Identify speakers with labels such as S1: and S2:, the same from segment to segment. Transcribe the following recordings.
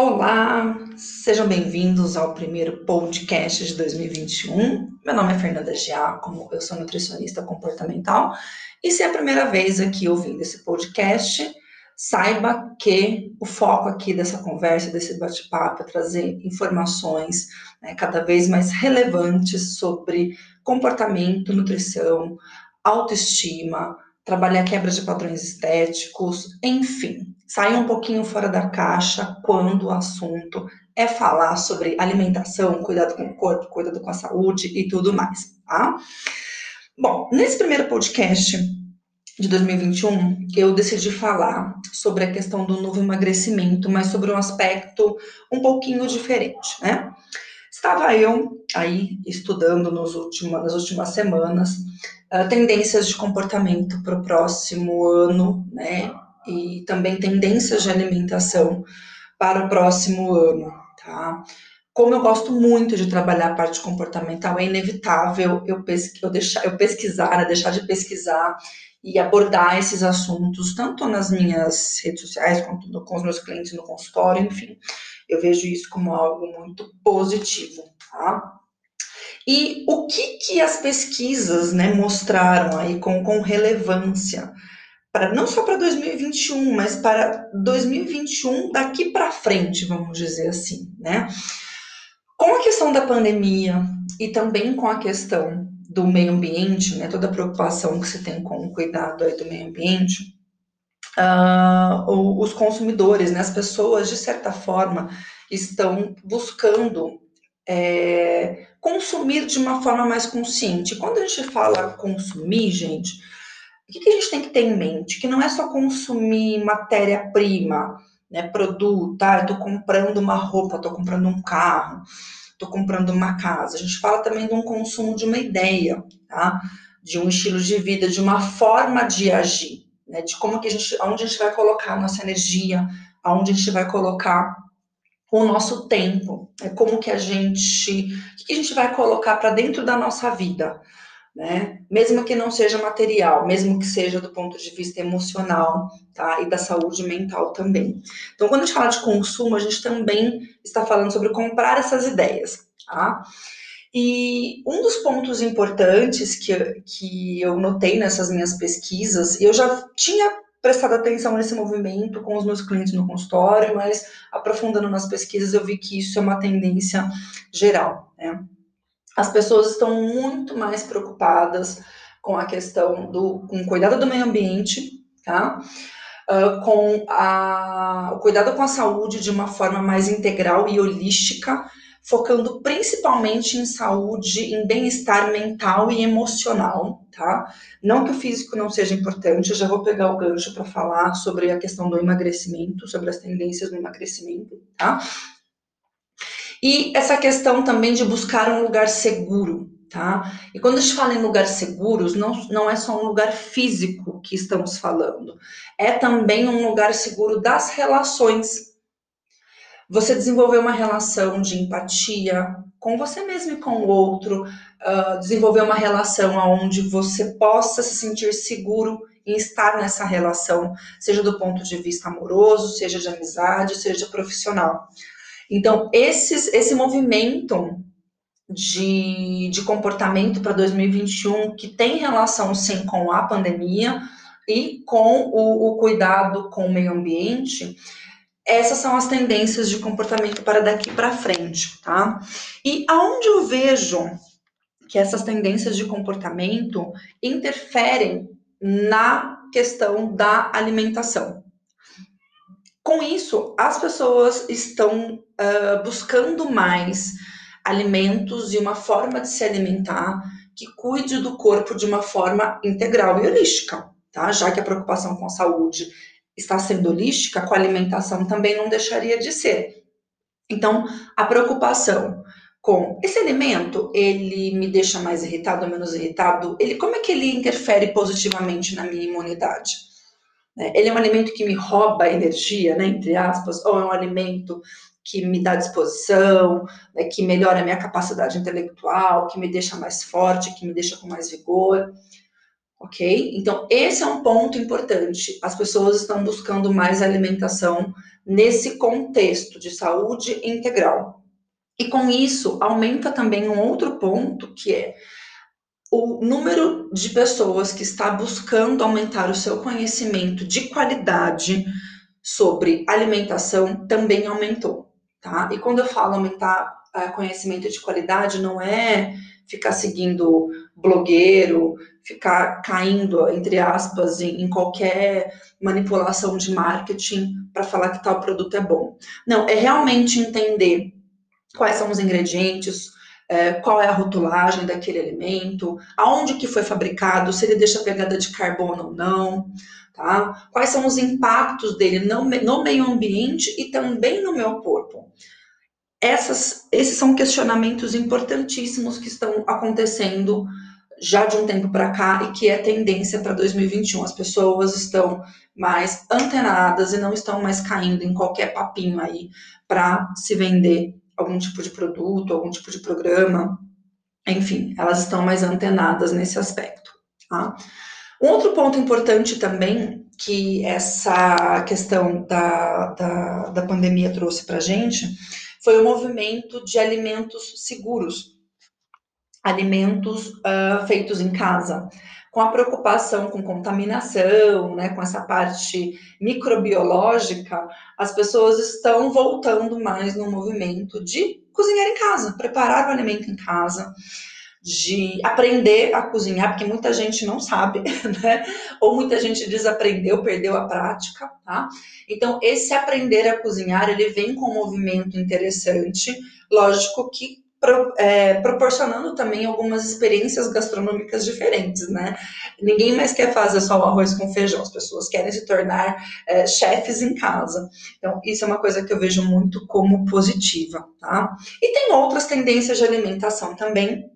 S1: Olá, sejam bem-vindos ao primeiro podcast de 2021. Meu nome é Fernanda Giacomo, eu sou nutricionista comportamental e se é a primeira vez aqui ouvindo esse podcast, saiba que o foco aqui dessa conversa, desse bate-papo é trazer informações né, cada vez mais relevantes sobre comportamento, nutrição, autoestima, trabalhar quebra de padrões estéticos, enfim, sair um pouquinho fora da caixa quando o assunto é falar sobre alimentação, cuidado com o corpo, cuidado com a saúde e tudo mais, tá? Bom, nesse primeiro podcast de 2021, eu decidi falar sobre a questão do novo emagrecimento, mas sobre um aspecto um pouquinho diferente, né? Estava eu aí estudando nos nas últimas semanas uh, tendências de comportamento para o próximo ano, né? E também tendências de alimentação para o próximo ano, tá? Como eu gosto muito de trabalhar a parte comportamental, é inevitável eu, pesqu eu, deixar, eu pesquisar, né? deixar de pesquisar e abordar esses assuntos, tanto nas minhas redes sociais, quanto com os meus clientes no consultório, enfim. Eu vejo isso como algo muito positivo, tá? E o que, que as pesquisas né, mostraram aí com, com relevância, para não só para 2021, mas para 2021 daqui para frente, vamos dizer assim, né? Com a questão da pandemia e também com a questão do meio ambiente, né, toda a preocupação que se tem com o cuidado aí do meio ambiente, uh, os consumidores, né, as pessoas, de certa forma, estão buscando é, consumir de uma forma mais consciente. Quando a gente fala consumir, gente, o que, que a gente tem que ter em mente? Que não é só consumir matéria-prima, né, produto, tá? Eu tô comprando uma roupa, tô comprando um carro, tô comprando uma casa. A gente fala também de um consumo de uma ideia, tá? De um estilo de vida, de uma forma de agir né, de como que a gente, aonde a gente vai colocar a nossa energia, aonde a gente vai colocar o nosso tempo, né, como que a gente, o que a gente vai colocar para dentro da nossa vida, né? Mesmo que não seja material, mesmo que seja do ponto de vista emocional, tá? E da saúde mental também. Então, quando a gente fala de consumo, a gente também está falando sobre comprar essas ideias, tá? E um dos pontos importantes que, que eu notei nessas minhas pesquisas, eu já tinha prestado atenção nesse movimento com os meus clientes no consultório, mas aprofundando nas pesquisas eu vi que isso é uma tendência geral. Né? As pessoas estão muito mais preocupadas com a questão do com o cuidado do meio ambiente, tá? Uh, com a, o cuidado com a saúde de uma forma mais integral e holística, focando principalmente em saúde, em bem-estar mental e emocional, tá? Não que o físico não seja importante, eu já vou pegar o gancho para falar sobre a questão do emagrecimento, sobre as tendências do emagrecimento, tá? E essa questão também de buscar um lugar seguro, tá? E quando a gente fala em lugares seguros, não, não é só um lugar físico que estamos falando, é também um lugar seguro das relações você desenvolver uma relação de empatia com você mesmo e com o outro, uh, desenvolver uma relação onde você possa se sentir seguro em estar nessa relação, seja do ponto de vista amoroso, seja de amizade, seja profissional. Então, esses, esse movimento de, de comportamento para 2021 que tem relação sim com a pandemia e com o, o cuidado com o meio ambiente, essas são as tendências de comportamento para daqui para frente, tá? E aonde eu vejo que essas tendências de comportamento interferem na questão da alimentação. Com isso, as pessoas estão uh, buscando mais alimentos e uma forma de se alimentar que cuide do corpo de uma forma integral e holística, tá? Já que a preocupação com a saúde está sendo holística, com a alimentação também não deixaria de ser. Então, a preocupação com esse alimento, ele me deixa mais irritado ou menos irritado? Ele, como é que ele interfere positivamente na minha imunidade? Né, ele é um alimento que me rouba energia, né, entre aspas, ou é um alimento que me dá disposição, né, que melhora a minha capacidade intelectual, que me deixa mais forte, que me deixa com mais vigor ok? Então, esse é um ponto importante. As pessoas estão buscando mais alimentação nesse contexto de saúde integral. E com isso, aumenta também um outro ponto, que é o número de pessoas que está buscando aumentar o seu conhecimento de qualidade sobre alimentação também aumentou, tá? E quando eu falo aumentar uh, conhecimento de qualidade, não é ficar seguindo blogueiro, ficar caindo, entre aspas, em, em qualquer manipulação de marketing para falar que tal produto é bom. Não, é realmente entender quais são os ingredientes, é, qual é a rotulagem daquele alimento, aonde que foi fabricado, se ele deixa pegada de carbono ou não, tá? Quais são os impactos dele no, no meio ambiente e também no meu corpo. Essas, esses são questionamentos importantíssimos que estão acontecendo já de um tempo para cá e que é tendência para 2021. As pessoas estão mais antenadas e não estão mais caindo em qualquer papinho aí para se vender algum tipo de produto, algum tipo de programa, enfim, elas estão mais antenadas nesse aspecto. Tá? Um outro ponto importante também que essa questão da, da, da pandemia trouxe para a gente foi o movimento de alimentos seguros, alimentos uh, feitos em casa. Com a preocupação com contaminação, né, com essa parte microbiológica, as pessoas estão voltando mais no movimento de cozinhar em casa, preparar o alimento em casa, de aprender a cozinhar, porque muita gente não sabe, né? Ou muita gente desaprendeu, perdeu a prática, tá? Então, esse aprender a cozinhar, ele vem com um movimento interessante, lógico que pro, é, proporcionando também algumas experiências gastronômicas diferentes, né? Ninguém mais quer fazer só o arroz com feijão, as pessoas querem se tornar é, chefes em casa. Então, isso é uma coisa que eu vejo muito como positiva, tá? E tem outras tendências de alimentação também,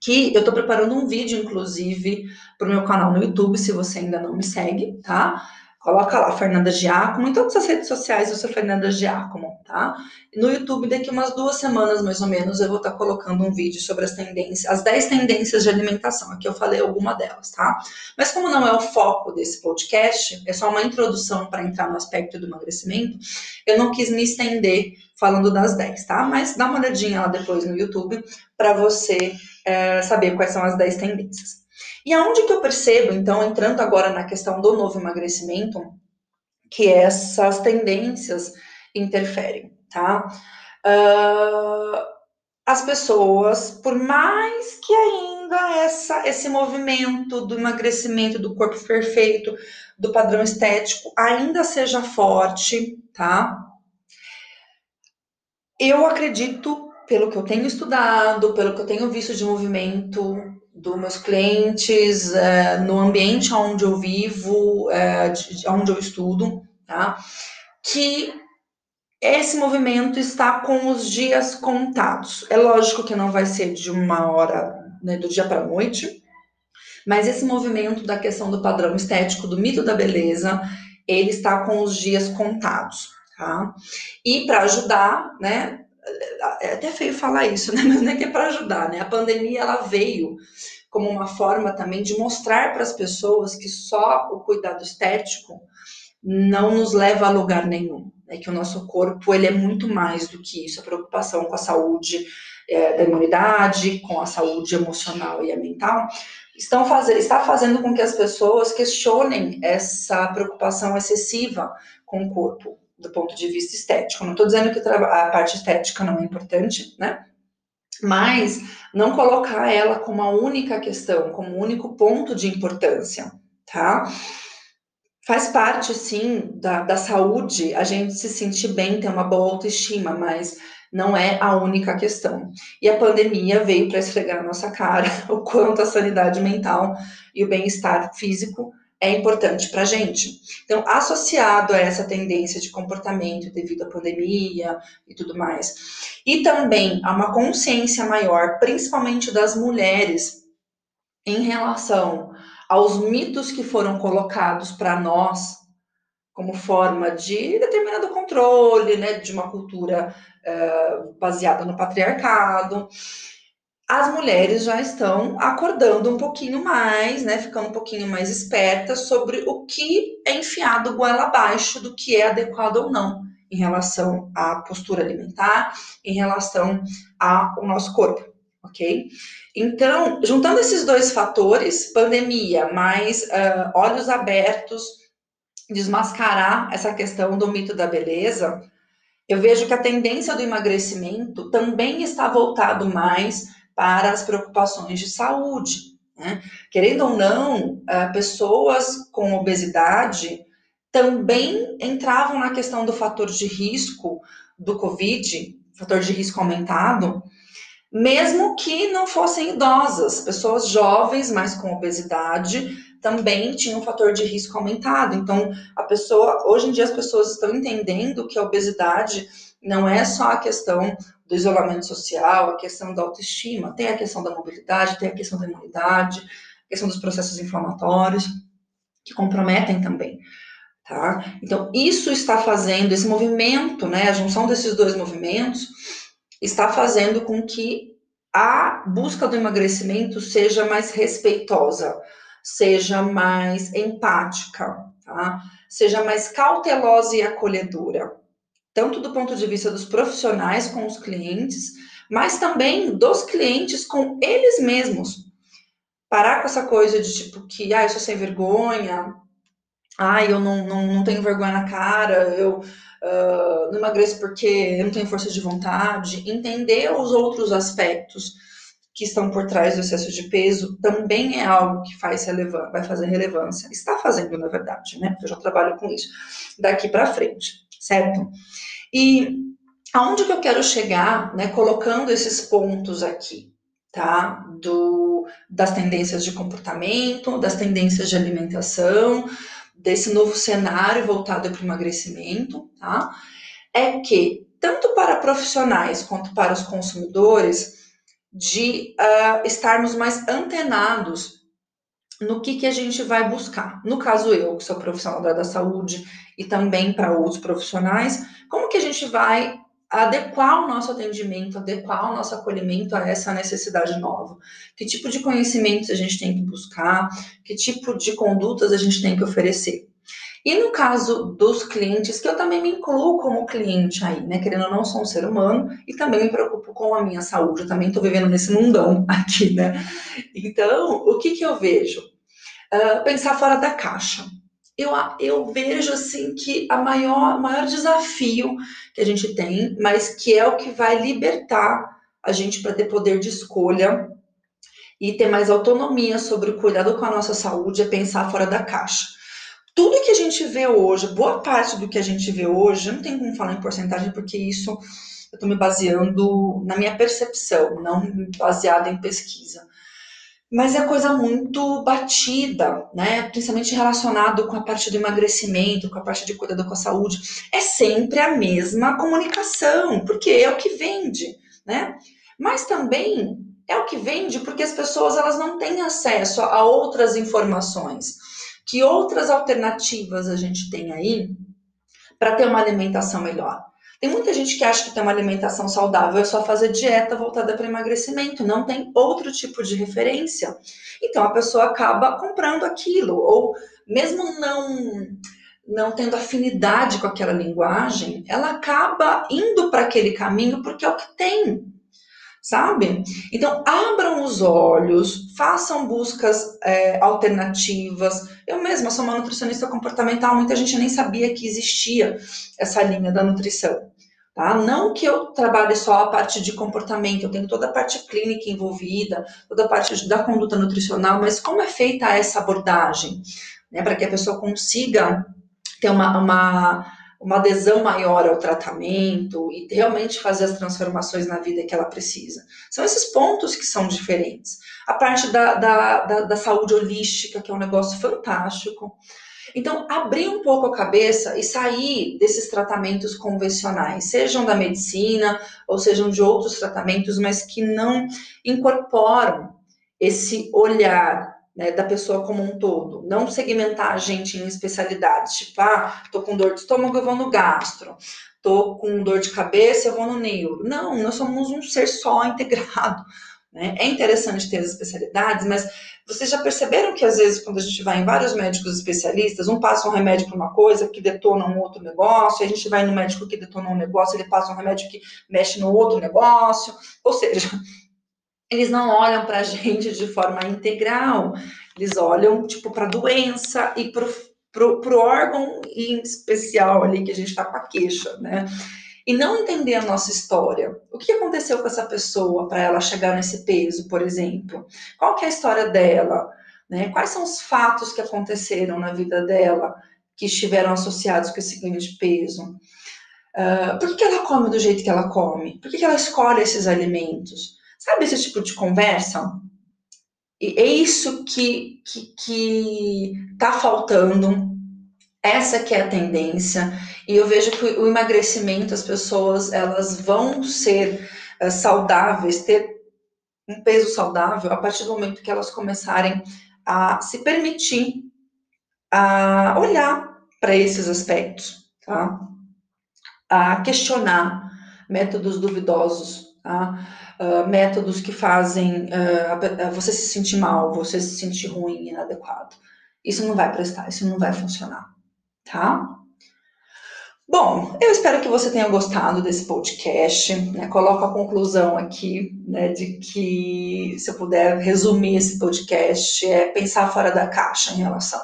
S1: que eu estou preparando um vídeo, inclusive, para o meu canal no YouTube, se você ainda não me segue, tá? Coloca lá, Fernanda Giacomo. Em todas as redes sociais eu sou Fernanda Giacomo, tá? No YouTube, daqui umas duas semanas, mais ou menos, eu vou estar tá colocando um vídeo sobre as tendências, as 10 tendências de alimentação. Aqui eu falei alguma delas, tá? Mas como não é o foco desse podcast, é só uma introdução para entrar no aspecto do emagrecimento, eu não quis me estender falando das 10, tá? Mas dá uma olhadinha lá depois no YouTube para você é, saber quais são as 10 tendências. E aonde que eu percebo, então, entrando agora na questão do novo emagrecimento, que essas tendências interferem, tá? Uh, as pessoas, por mais que ainda essa, esse movimento do emagrecimento, do corpo perfeito, do padrão estético, ainda seja forte, tá? Eu acredito, pelo que eu tenho estudado, pelo que eu tenho visto de movimento, dos meus clientes, é, no ambiente onde eu vivo, é, de, onde eu estudo, tá? Que esse movimento está com os dias contados. É lógico que não vai ser de uma hora, né, do dia para a noite, mas esse movimento da questão do padrão estético, do mito da beleza, ele está com os dias contados, tá? E para ajudar, né, é até feio falar isso, né? Mas não é que é para ajudar, né? A pandemia ela veio como uma forma também de mostrar para as pessoas que só o cuidado estético não nos leva a lugar nenhum, né? Que o nosso corpo ele é muito mais do que isso, a preocupação com a saúde é, da imunidade, com a saúde emocional e a mental, estão fazendo, está fazendo com que as pessoas questionem essa preocupação excessiva com o corpo do ponto de vista estético. Não estou dizendo que a parte estética não é importante, né? Mas não colocar ela como a única questão, como o único ponto de importância, tá? Faz parte, sim, da, da saúde a gente se sentir bem, ter uma boa autoestima, mas não é a única questão. E a pandemia veio para esfregar na nossa cara o quanto a sanidade mental e o bem-estar físico é importante para a gente. Então, associado a essa tendência de comportamento devido à pandemia e tudo mais, e também a uma consciência maior, principalmente das mulheres, em relação aos mitos que foram colocados para nós como forma de determinado controle, né, de uma cultura uh, baseada no patriarcado as mulheres já estão acordando um pouquinho mais, né, ficando um pouquinho mais espertas sobre o que é enfiado goela abaixo do que é adequado ou não em relação à postura alimentar, em relação ao nosso corpo, ok? Então, juntando esses dois fatores, pandemia mais uh, olhos abertos, desmascarar essa questão do mito da beleza, eu vejo que a tendência do emagrecimento também está voltado mais para as preocupações de saúde. Né? Querendo ou não, uh, pessoas com obesidade também entravam na questão do fator de risco do Covid, fator de risco aumentado, mesmo que não fossem idosas, pessoas jovens, mas com obesidade, também tinham um fator de risco aumentado. Então, a pessoa, hoje em dia as pessoas estão entendendo que a obesidade não é só a questão do isolamento social, a questão da autoestima, tem a questão da mobilidade, tem a questão da imunidade, a questão dos processos inflamatórios, que comprometem também. Tá? Então, isso está fazendo, esse movimento, né, a junção desses dois movimentos, está fazendo com que a busca do emagrecimento seja mais respeitosa, seja mais empática, tá? seja mais cautelosa e acolhedora, tanto do ponto de vista dos profissionais com os clientes, mas também dos clientes com eles mesmos. Parar com essa coisa de tipo que, ah, eu sou sem vergonha, ai, eu não, não, não tenho vergonha na cara, eu uh, não emagreço porque eu não tenho força de vontade. Entender os outros aspectos que estão por trás do excesso de peso também é algo que faz relevância, vai fazer relevância. Está fazendo, na verdade, né? Porque eu já trabalho com isso daqui para frente, certo? E aonde que eu quero chegar, né? Colocando esses pontos aqui, tá? Do, das tendências de comportamento, das tendências de alimentação, desse novo cenário voltado para o emagrecimento, tá? É que, tanto para profissionais quanto para os consumidores, de uh, estarmos mais antenados no que, que a gente vai buscar. No caso, eu, que sou profissional da, da saúde, e também para outros profissionais, como que a gente vai adequar o nosso atendimento, adequar o nosso acolhimento a essa necessidade nova. Que tipo de conhecimentos a gente tem que buscar, que tipo de condutas a gente tem que oferecer. E no caso dos clientes, que eu também me incluo como cliente aí, né? Querendo ou não, sou um ser humano e também me preocupo com a minha saúde. Eu também estou vivendo nesse mundão aqui, né? Então, o que, que eu vejo? Uh, pensar fora da caixa eu, eu vejo assim que a maior, maior desafio que a gente tem, mas que é o que vai libertar a gente para ter poder de escolha e ter mais autonomia sobre o cuidado com a nossa saúde, é pensar fora da caixa. Tudo que a gente vê hoje, boa parte do que a gente vê hoje, não tem como falar em porcentagem, porque isso eu estou me baseando na minha percepção, não baseada em pesquisa mas é coisa muito batida, né? Principalmente relacionado com a parte do emagrecimento, com a parte de cuidado com a saúde. É sempre a mesma comunicação, porque é o que vende, né? Mas também é o que vende porque as pessoas elas não têm acesso a outras informações. Que outras alternativas a gente tem aí para ter uma alimentação melhor? Tem muita gente que acha que ter uma alimentação saudável é só fazer dieta voltada para emagrecimento, não tem outro tipo de referência. Então a pessoa acaba comprando aquilo, ou mesmo não não tendo afinidade com aquela linguagem, ela acaba indo para aquele caminho porque é o que tem sabe? Então, abram os olhos, façam buscas é, alternativas. Eu mesma sou uma nutricionista comportamental, muita gente nem sabia que existia essa linha da nutrição. Tá? Não que eu trabalhe só a parte de comportamento, eu tenho toda a parte clínica envolvida, toda a parte da conduta nutricional, mas como é feita essa abordagem? Né, para que a pessoa consiga ter uma, uma uma adesão maior ao tratamento e realmente fazer as transformações na vida que ela precisa. São esses pontos que são diferentes. A parte da, da, da, da saúde holística, que é um negócio fantástico. Então, abrir um pouco a cabeça e sair desses tratamentos convencionais, sejam da medicina ou sejam de outros tratamentos, mas que não incorporam esse olhar né, da pessoa como um todo. Não segmentar a gente em especialidades, tipo, ah, tô com dor de estômago, eu vou no gastro. Tô com dor de cabeça, eu vou no neuro. Não, nós somos um ser só integrado. Né? É interessante ter as especialidades, mas Vocês já perceberam que às vezes quando a gente vai em vários médicos especialistas, um passa um remédio para uma coisa que detona um outro negócio, a gente vai no médico que detona um negócio, ele passa um remédio que mexe no outro negócio, ou seja, eles não olham para a gente de forma integral, eles olham tipo para a doença e para o órgão em especial ali que a gente está com a queixa, né? E não entender a nossa história. O que aconteceu com essa pessoa para ela chegar nesse peso, por exemplo? Qual que é a história dela? Né? Quais são os fatos que aconteceram na vida dela que estiveram associados com esse ganho de peso? Uh, por que, que, ela come do jeito que ela come? Por que, que ela escolhe esses alimentos? Sabe esse tipo de conversa? E é isso que, que, que tá faltando. Essa que é a tendência. E eu vejo que o emagrecimento, as pessoas, elas vão ser uh, saudáveis, ter um peso saudável a partir do momento que elas começarem a se permitir a olhar para esses aspectos, tá? A questionar métodos duvidosos, tá? Uh, métodos que fazem uh, você se sentir mal, você se sentir ruim, inadequado. Isso não vai prestar, isso não vai funcionar, tá? Bom, eu espero que você tenha gostado desse podcast. Né? Coloco a conclusão aqui né, de que, se eu puder resumir esse podcast, é pensar fora da caixa em relação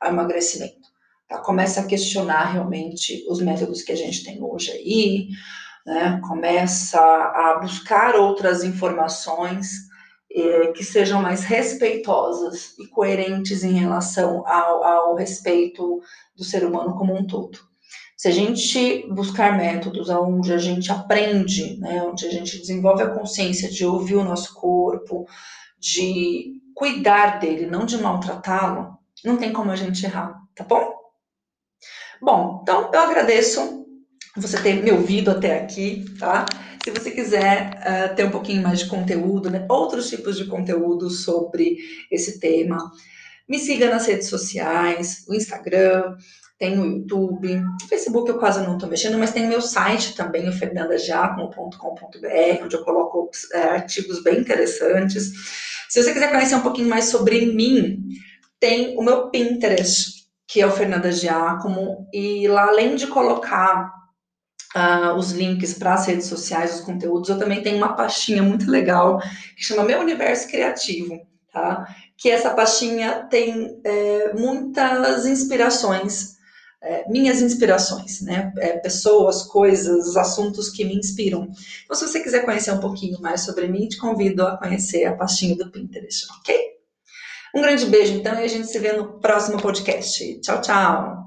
S1: ao emagrecimento. Tá? Começa a questionar realmente os métodos que a gente tem hoje aí, né? começa a buscar outras informações eh, que sejam mais respeitosas e coerentes em relação ao, ao respeito do ser humano como um todo. Se a gente buscar métodos onde a gente aprende, né, onde a gente desenvolve a consciência de ouvir o nosso corpo, de cuidar dele, não de maltratá-lo, não tem como a gente errar, tá bom? Bom, então eu agradeço você ter me ouvido até aqui, tá? Se você quiser uh, ter um pouquinho mais de conteúdo, né, outros tipos de conteúdo sobre esse tema, me siga nas redes sociais, o Instagram, tem o YouTube, o Facebook eu quase não estou mexendo, mas tem meu site também, o fernandagiacomo.com.br, onde eu coloco é, artigos bem interessantes. Se você quiser conhecer um pouquinho mais sobre mim, tem o meu Pinterest, que é o Fernanda Giacomo, e lá além de colocar uh, os links para as redes sociais, os conteúdos, eu também tenho uma pastinha muito legal que chama Meu Universo Criativo, tá? Que essa pastinha tem é, muitas inspirações é, minhas inspirações, né? É, pessoas, coisas, assuntos que me inspiram. Então, se você quiser conhecer um pouquinho mais sobre mim, te convido a conhecer a pastinha do Pinterest, ok? Um grande beijo, então, e a gente se vê no próximo podcast. Tchau, tchau!